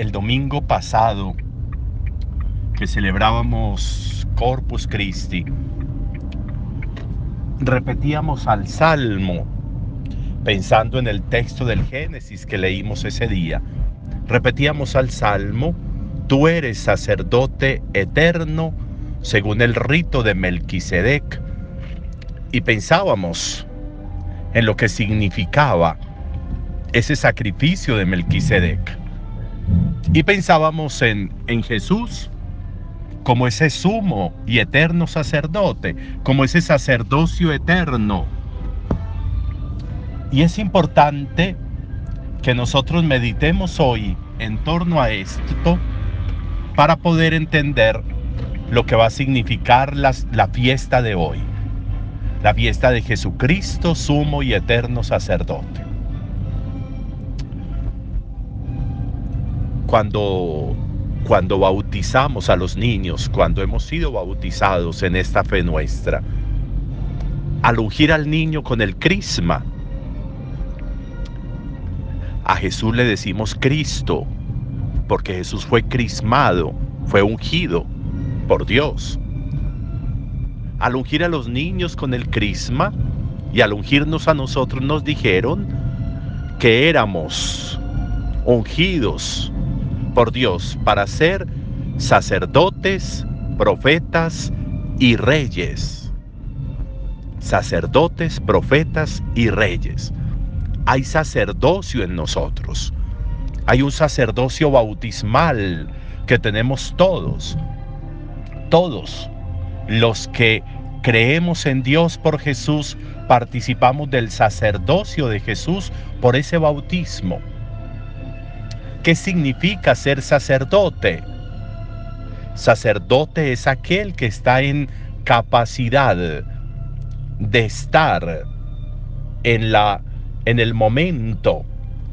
el domingo pasado que celebrábamos Corpus Christi, repetíamos al Salmo, pensando en el texto del Génesis que leímos ese día. Repetíamos al Salmo, tú eres sacerdote eterno según el rito de Melquisedec. Y pensábamos en lo que significaba ese sacrificio de Melquisedec. Y pensábamos en, en Jesús como ese sumo y eterno sacerdote, como ese sacerdocio eterno. Y es importante que nosotros meditemos hoy en torno a esto para poder entender lo que va a significar la fiesta de hoy, la fiesta de Jesucristo, sumo y eterno sacerdote. Cuando, cuando bautizamos a los niños, cuando hemos sido bautizados en esta fe nuestra, al ungir al niño con el crisma, a Jesús le decimos Cristo, porque Jesús fue crismado, fue ungido por Dios. Al ungir a los niños con el crisma y al ungirnos a nosotros nos dijeron que éramos ungidos por Dios para ser sacerdotes, profetas y reyes. Sacerdotes, profetas y reyes. Hay sacerdocio en nosotros. Hay un sacerdocio bautismal que tenemos todos todos los que creemos en Dios por Jesús, participamos del sacerdocio de Jesús por ese bautismo. ¿Qué significa ser sacerdote? Sacerdote es aquel que está en capacidad de estar en la en el momento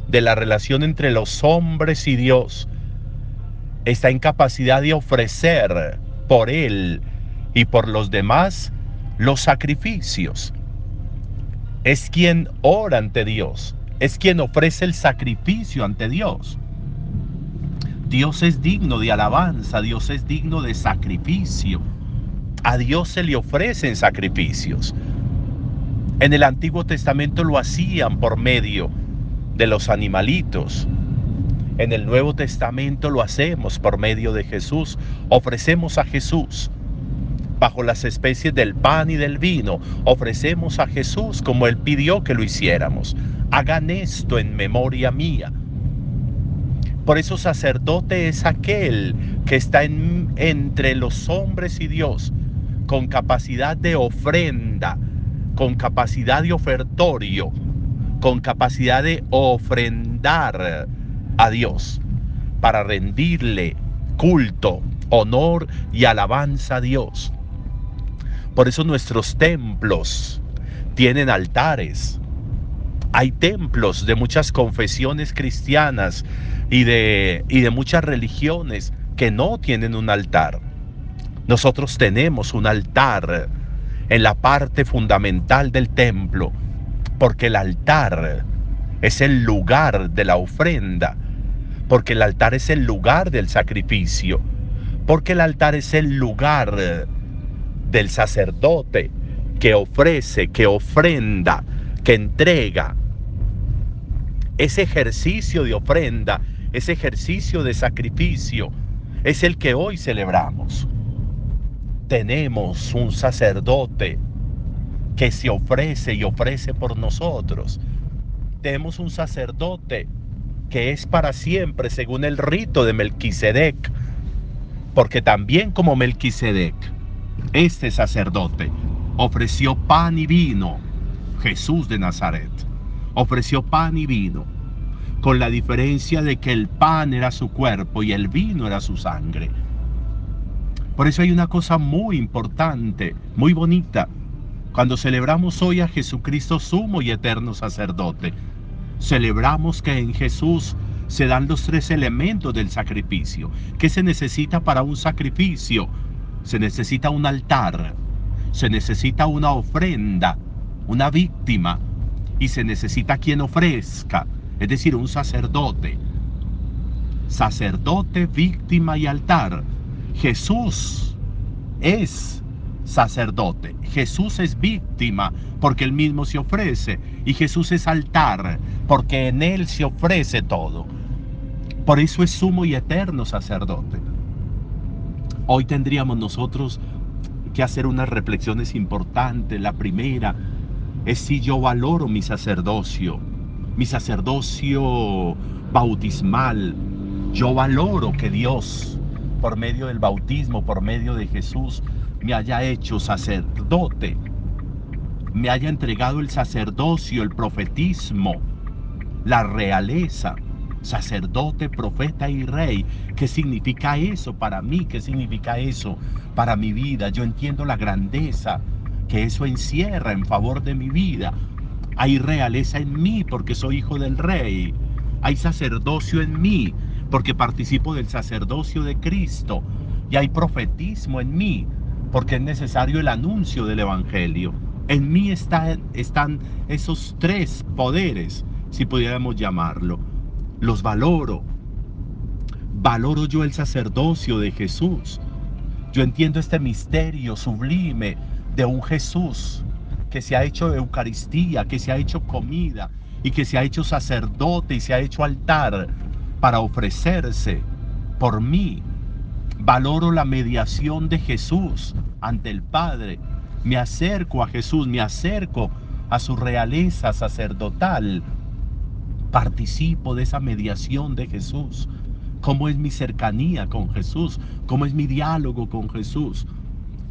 de la relación entre los hombres y Dios. Está en capacidad de ofrecer por él y por los demás los sacrificios. Es quien ora ante Dios, es quien ofrece el sacrificio ante Dios. Dios es digno de alabanza, Dios es digno de sacrificio. A Dios se le ofrecen sacrificios. En el Antiguo Testamento lo hacían por medio de los animalitos, en el Nuevo Testamento lo hacemos por medio de Jesús. Ofrecemos a Jesús bajo las especies del pan y del vino. Ofrecemos a Jesús como Él pidió que lo hiciéramos. Hagan esto en memoria mía. Por eso sacerdote es aquel que está entre los hombres y Dios, con capacidad de ofrenda, con capacidad de ofertorio, con capacidad de ofrendar a Dios, para rendirle culto, honor y alabanza a Dios. Por eso nuestros templos tienen altares. Hay templos de muchas confesiones cristianas y de, y de muchas religiones que no tienen un altar. Nosotros tenemos un altar en la parte fundamental del templo, porque el altar es el lugar de la ofrenda porque el altar es el lugar del sacrificio, porque el altar es el lugar del sacerdote que ofrece, que ofrenda, que entrega. Ese ejercicio de ofrenda, ese ejercicio de sacrificio, es el que hoy celebramos. Tenemos un sacerdote que se ofrece y ofrece por nosotros. Tenemos un sacerdote que es para siempre según el rito de Melquisedec, porque también como Melquisedec, este sacerdote ofreció pan y vino, Jesús de Nazaret, ofreció pan y vino, con la diferencia de que el pan era su cuerpo y el vino era su sangre. Por eso hay una cosa muy importante, muy bonita, cuando celebramos hoy a Jesucristo sumo y eterno sacerdote Celebramos que en Jesús se dan los tres elementos del sacrificio. ¿Qué se necesita para un sacrificio? Se necesita un altar, se necesita una ofrenda, una víctima, y se necesita quien ofrezca, es decir, un sacerdote. sacerdote, víctima y altar. Jesús es sacerdote. Jesús es víctima porque él mismo se ofrece. Y Jesús es altar porque en él se ofrece todo. Por eso es sumo y eterno sacerdote. Hoy tendríamos nosotros que hacer unas reflexiones importantes. La primera es si yo valoro mi sacerdocio, mi sacerdocio bautismal. Yo valoro que Dios, por medio del bautismo, por medio de Jesús, me haya hecho sacerdote, me haya entregado el sacerdocio, el profetismo, la realeza, sacerdote, profeta y rey. ¿Qué significa eso para mí? ¿Qué significa eso para mi vida? Yo entiendo la grandeza que eso encierra en favor de mi vida. Hay realeza en mí porque soy hijo del rey. Hay sacerdocio en mí porque participo del sacerdocio de Cristo. Y hay profetismo en mí porque es necesario el anuncio del Evangelio. En mí están esos tres poderes, si pudiéramos llamarlo. Los valoro. Valoro yo el sacerdocio de Jesús. Yo entiendo este misterio sublime de un Jesús que se ha hecho Eucaristía, que se ha hecho comida y que se ha hecho sacerdote y se ha hecho altar para ofrecerse por mí Valoro la mediación de Jesús ante el Padre. Me acerco a Jesús, me acerco a su realeza sacerdotal. Participo de esa mediación de Jesús. ¿Cómo es mi cercanía con Jesús? ¿Cómo es mi diálogo con Jesús?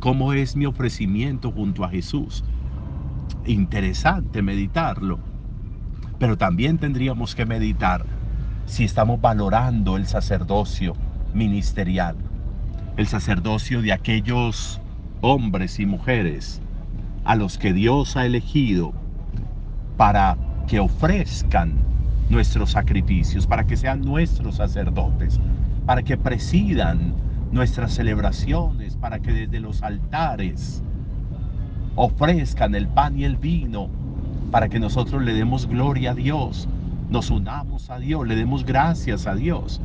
¿Cómo es mi ofrecimiento junto a Jesús? Interesante meditarlo. Pero también tendríamos que meditar si estamos valorando el sacerdocio ministerial el sacerdocio de aquellos hombres y mujeres a los que Dios ha elegido para que ofrezcan nuestros sacrificios, para que sean nuestros sacerdotes, para que presidan nuestras celebraciones, para que desde los altares ofrezcan el pan y el vino, para que nosotros le demos gloria a Dios, nos unamos a Dios, le demos gracias a Dios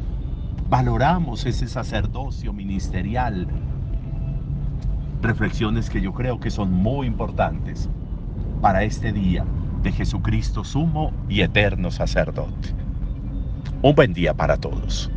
valoramos ese sacerdocio ministerial. Reflexiones que yo creo que son muy importantes para este día de Jesucristo sumo y eterno sacerdote. Un buen día para todos.